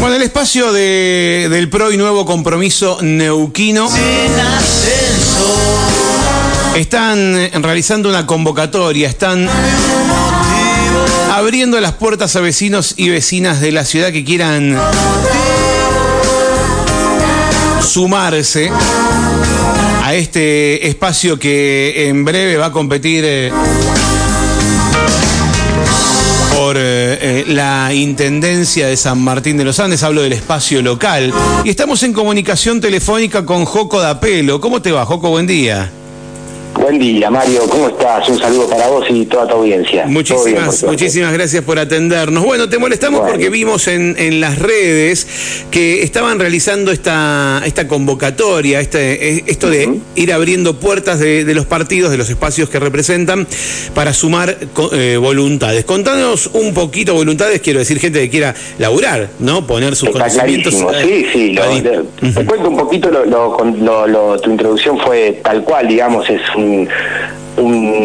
Bueno, el espacio de, del PRO y nuevo compromiso neuquino. Están realizando una convocatoria, están abriendo las puertas a vecinos y vecinas de la ciudad que quieran sumarse a este espacio que en breve va a competir eh, por eh, eh, la Intendencia de San Martín de los Andes, hablo del espacio local, y estamos en comunicación telefónica con Joco Dapelo. ¿Cómo te va, Joco? Buen día. Buen día, Mario. ¿Cómo estás? Un saludo para vos y toda tu audiencia. Muchísimas, muchísimas gracias por atendernos. Bueno, te molestamos porque vimos en, en, las redes que estaban realizando esta, esta convocatoria, este, esto de ir abriendo puertas de, de, los partidos, de los espacios que representan, para sumar eh, voluntades. Contanos un poquito voluntades, quiero decir, gente que quiera laburar, ¿no? Poner sus Está conocimientos. Sí, sí. Lo, te, uh -huh. te, cuento un poquito, lo, tu introducción fue tal cual, digamos, es un un,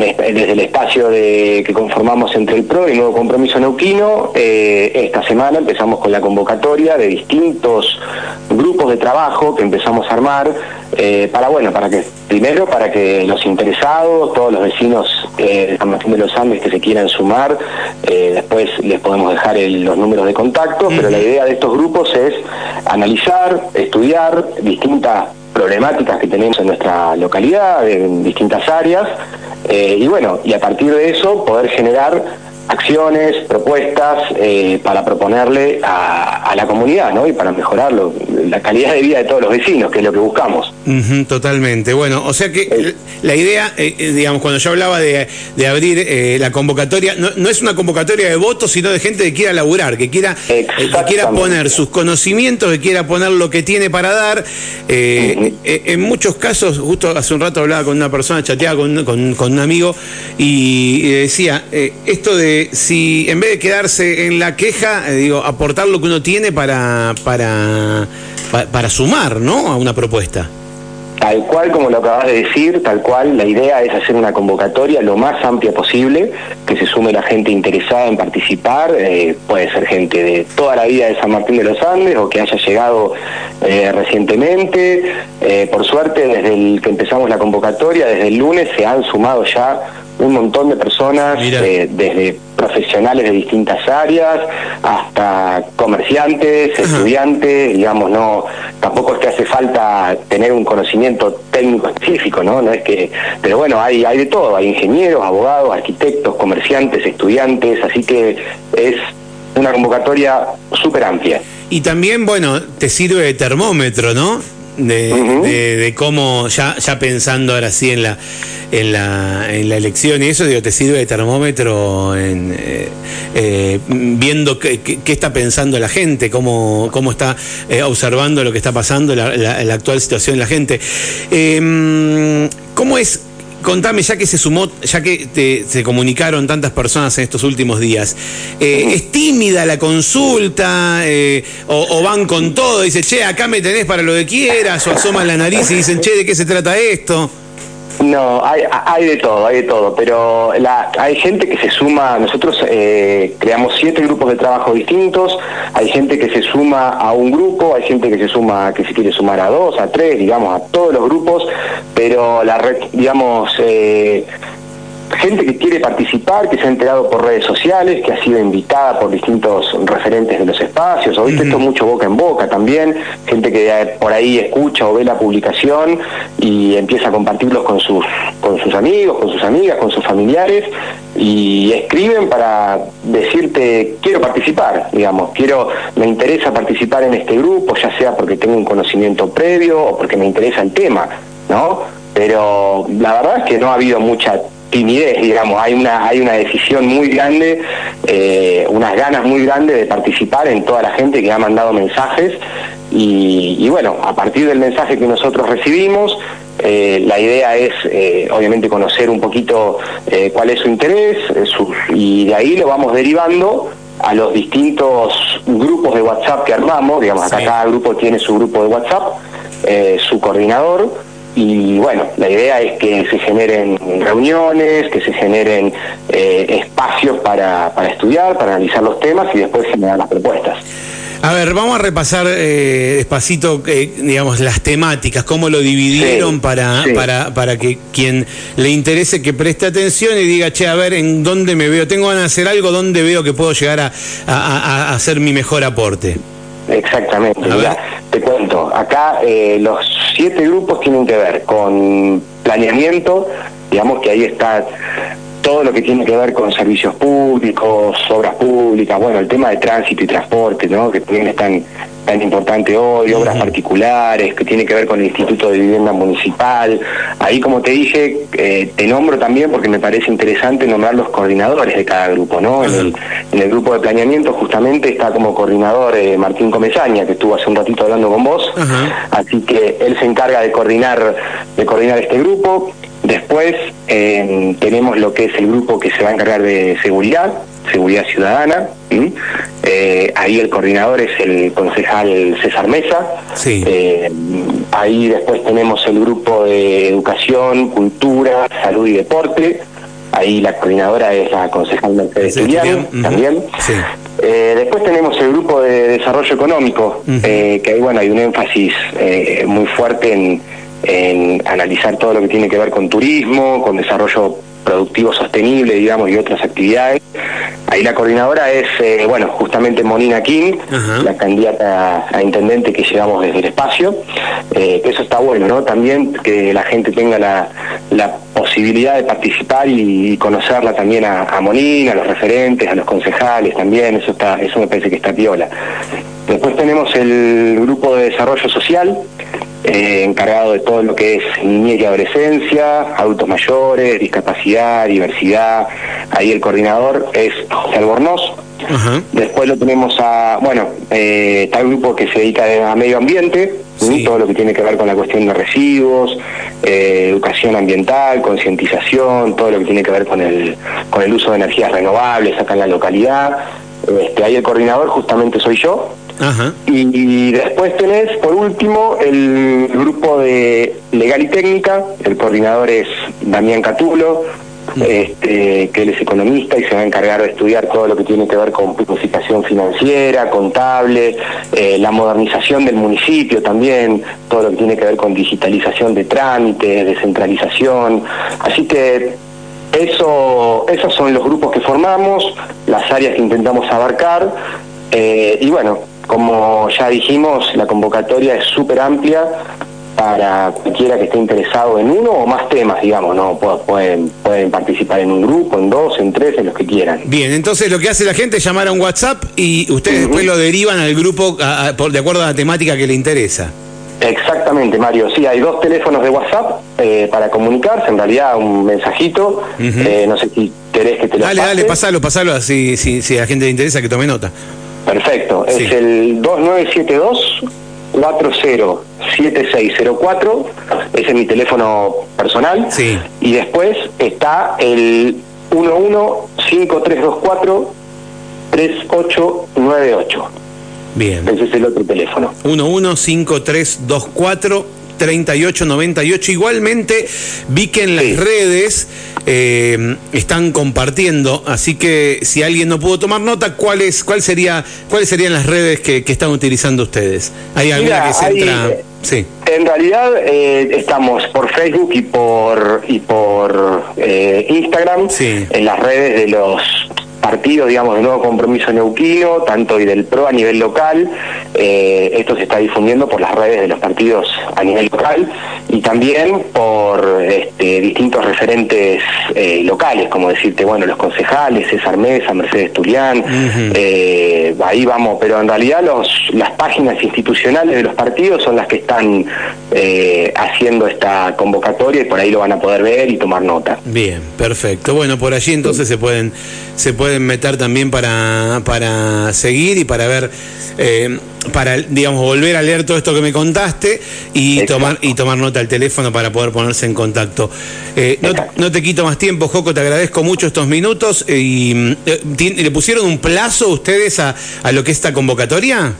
desde el espacio de, que conformamos entre el PRO y el Nuevo Compromiso Neuquino, eh, esta semana empezamos con la convocatoria de distintos grupos de trabajo que empezamos a armar eh, para, bueno, para que, primero, para que los interesados, todos los vecinos eh, de San Martín de los Andes que se quieran sumar, después les podemos dejar el, los números de contacto, uh -huh. pero la idea de estos grupos es analizar, estudiar distintas problemáticas que tenemos en nuestra localidad, en distintas áreas, eh, y bueno, y a partir de eso poder generar acciones, propuestas eh, para proponerle a, a, la comunidad, ¿no? Y para mejorarlo, la calidad de vida de todos los vecinos, que es lo que buscamos. Uh -huh, totalmente. Bueno, o sea que eh, la idea, eh, digamos, cuando yo hablaba de, de abrir eh, la convocatoria, no, no, es una convocatoria de votos, sino de gente que quiera laburar, que quiera, que quiera poner sus conocimientos, que quiera poner lo que tiene para dar. Uh -huh. En muchos casos, justo hace un rato hablaba con una persona, chateaba con, con, con un amigo y, y decía, esto de si en vez de quedarse en la queja, eh, digo, aportar lo que uno tiene para, para, para, sumar, ¿no? A una propuesta. Tal cual como lo acabas de decir, tal cual, la idea es hacer una convocatoria lo más amplia posible, que se sume la gente interesada en participar, eh, puede ser gente de toda la vida de San Martín de los Andes o que haya llegado eh, recientemente. Eh, por suerte, desde el que empezamos la convocatoria, desde el lunes, se han sumado ya un montón de personas, eh, desde profesionales de distintas áreas hasta comerciantes, Ajá. estudiantes, digamos, no, tampoco es que hace falta tener un conocimiento técnico específico, ¿no? No es que, pero bueno, hay, hay de todo, hay ingenieros, abogados, arquitectos, comerciantes, estudiantes, así que es una convocatoria súper amplia. Y también, bueno, te sirve de termómetro, ¿no? De, uh -huh. de, de, cómo, ya, ya pensando ahora sí en la, en la, en la elección y eso, digo, te sirve de termómetro en, eh, eh, viendo qué, qué, está pensando la gente, cómo, cómo está eh, observando lo que está pasando, la, la, la, actual situación de la gente. Em, ¿Cómo es? Contame, ya que se sumó, ya que te, se comunicaron tantas personas en estos últimos días, eh, ¿es tímida la consulta eh, o, van con todo? Dice, che, acá me tenés para lo que quieras, o asoman la nariz y dicen, che, ¿de qué se trata esto? No, hay, hay de todo, hay de todo, pero la, hay gente que se suma, nosotros eh, creamos siete grupos de trabajo distintos, hay gente que se suma a un grupo, hay gente que se suma, que se quiere sumar a dos, a tres, digamos, a todos los grupos, pero la red, digamos, eh, gente que quiere participar, que se ha enterado por redes sociales, que ha sido invitada por distintos referentes de los espacios, o viste uh -huh. esto mucho boca en boca también, gente que por ahí escucha o ve la publicación y empieza a compartirlos con sus, con sus amigos, con sus amigas, con sus familiares, y escriben para decirte quiero participar, digamos, quiero, me interesa participar en este grupo, ya sea porque tengo un conocimiento previo o porque me interesa el tema, ¿no? Pero la verdad es que no ha habido mucha timidez, digamos, hay una, hay una decisión muy grande, eh, unas ganas muy grandes de participar en toda la gente que ha mandado mensajes. Y, y bueno, a partir del mensaje que nosotros recibimos, eh, la idea es eh, obviamente conocer un poquito eh, cuál es su interés su, y de ahí lo vamos derivando a los distintos grupos de WhatsApp que armamos, digamos, acá sí. cada grupo tiene su grupo de WhatsApp, eh, su coordinador, y bueno, la idea es que se generen reuniones, que se generen eh, espacios para, para estudiar, para analizar los temas y después generar las propuestas. A ver, vamos a repasar eh, despacito, eh, digamos, las temáticas, cómo lo dividieron para, para, para que quien le interese que preste atención y diga, che, a ver, ¿en dónde me veo? Tengo ganas de hacer algo, ¿dónde veo que puedo llegar a, a, hacer mi mejor aporte? Exactamente, te cuento, acá eh, los siete grupos tienen que ver con planeamiento, digamos que ahí está todo lo que tiene que ver con servicios públicos, obras públicas, bueno, el tema de tránsito y transporte, ¿no? que también es tan, tan importante hoy, obras particulares, que tiene que ver con el Instituto de Vivienda Municipal. Ahí, como te dije, eh, te nombro también porque me parece interesante nombrar los coordinadores de cada grupo. ¿no? en, el, en, el, grupo de planeamiento justamente está como coordinador eh, Martín Comezaña, que estuvo hace un ratito hablando con vos, así que él se encarga de coordinar, de coordinar este grupo. Después eh, tenemos lo que es el grupo que se va a encargar de seguridad, seguridad ciudadana. Eh, ahí el coordinador es el concejal César Mesa. Eh, ahí después tenemos el grupo de educación, cultura, salud y deporte. Ahí la coordinadora es la concejal Mercedes Julián, también. después tenemos el grupo de desarrollo económico, que ahí bueno hay un énfasis muy fuerte en en analizar todo lo que tiene que ver con turismo, con desarrollo productivo sostenible, digamos, y otras actividades. Ahí la coordinadora es, eh, bueno, justamente Monina King, la candidata a intendente que llevamos desde el espacio. Eh, eso está bueno, ¿no? También que la gente tenga la, posibilidad de participar y, conocerla también a, a Monina, a los referentes, a los concejales también, eso está, eso me parece que está piola. Después tenemos el grupo de desarrollo social, eh, encargado de todo lo que es niñez y adolescencia, adultos mayores, discapacidad, diversidad. Ahí el coordinador es José Albornoz. Después lo tenemos a, bueno, eh, está el grupo que se dedica a medio ambiente, todo lo que tiene que ver con la cuestión de residuos, eh, educación ambiental, concientización, todo lo que tiene que ver con el, con el uso de energías renovables acá en la localidad. Este, ahí el coordinador justamente soy yo. Y, después tenés, por último, el grupo de legal y técnica, el coordinador es Damián Catulo, este, que él es economista y se va a encargar de estudiar todo lo que tiene que ver con planificación financiera, contable, eh, la modernización del municipio también, todo lo que tiene que ver con digitalización de trámites, descentralización. Así que eso, esos son los grupos que formamos, las áreas que intentamos abarcar. Eh, y bueno, como ya dijimos, la convocatoria es súper amplia para cualquiera que esté interesado en uno o más temas, digamos, ¿no? Pueden, pueden participar en un grupo, en dos, en tres, en los que quieran. Bien, entonces lo que hace la gente es llamar a un WhatsApp y ustedes después lo derivan al grupo por, de acuerdo a la temática que le interesa. Exactamente, Mario. Sí, hay dos teléfonos de WhatsApp eh, para comunicarse, en realidad un mensajito. Eh, no sé si querés que te lo Dale, dale, pasalo, pasalo, así, si, si a la gente le interesa que tome nota. Perfecto, es el 2972 407604, ese es mi teléfono personal. Sí. Y después está el 115324 3898. Bien. Ese es el otro teléfono. 115324 3898. Igualmente vi que en las redes eh, están compartiendo, así que si alguien no pudo tomar nota, ¿cuáles cuál sería, ¿cuáles serían las redes que, están utilizando ustedes? ¿Hay alguna que se entra? Sí. En realidad eh, estamos por Facebook y por y por eh, Instagram, en las redes de los partido, digamos, de nuevo compromiso neuquino, tanto y del PRO a nivel local. Eh, esto se está difundiendo por las redes de los partidos a nivel local y también por este, distintos referentes eh, locales, como decirte, bueno, los concejales, César Mesa, Mercedes Turián, eh, ahí vamos, pero en realidad los, las páginas institucionales de los partidos son las que están haciendo esta convocatoria y por ahí lo van a poder ver y tomar nota. Bien, perfecto. Bueno, por allí entonces se pueden se pueden meter también para, para seguir y para ver, eh, para, digamos, volver a leer todo esto que me contaste y tomar, y tomar nota al teléfono para poder ponerse en contacto. Eh, no, te quito más tiempo, Joco, te agradezco mucho estos minutos. y ¿Le pusieron un plazo ustedes a, a lo que es esta convocatoria?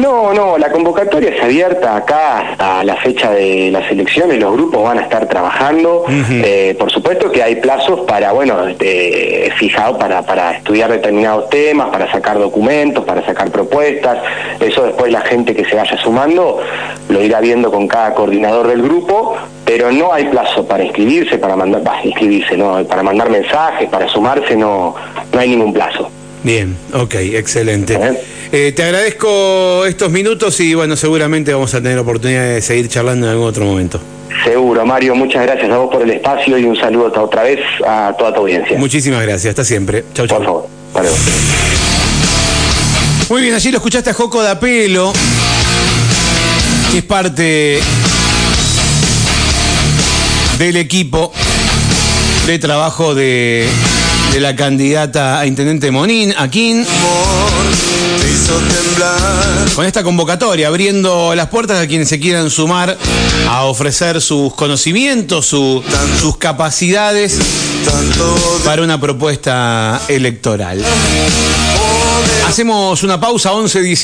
No, no, la convocatoria es abierta acá hasta la fecha de las elecciones, los grupos van a estar trabajando. Eh, por supuesto que hay plazos para, bueno, este, fijado para, para estudiar determinados temas, para sacar documentos, para sacar propuestas. Eso después la gente que se vaya sumando lo irá viendo con cada coordinador del grupo, pero no hay plazo para inscribirse, para mandar, inscribirse, no, para mandar mensajes, para sumarse, no, no hay ningún plazo. Bien, ok, excelente. Eh, te agradezco estos minutos y bueno, seguramente vamos a tener oportunidad de seguir charlando en algún otro momento. Seguro, Mario, muchas gracias a vos por el espacio y un saludo otra vez a toda tu audiencia. Muchísimas gracias, hasta siempre. Chau, chau. Por favor, vale. Muy bien, allí lo escuchaste a Joco da Pelo, que es parte del equipo de trabajo de, de la candidata a intendente Monín, Aquín. Con esta convocatoria, abriendo las puertas a quienes se quieran sumar a ofrecer sus conocimientos, su- sus capacidades para una propuesta electoral. Hacemos una pausa 11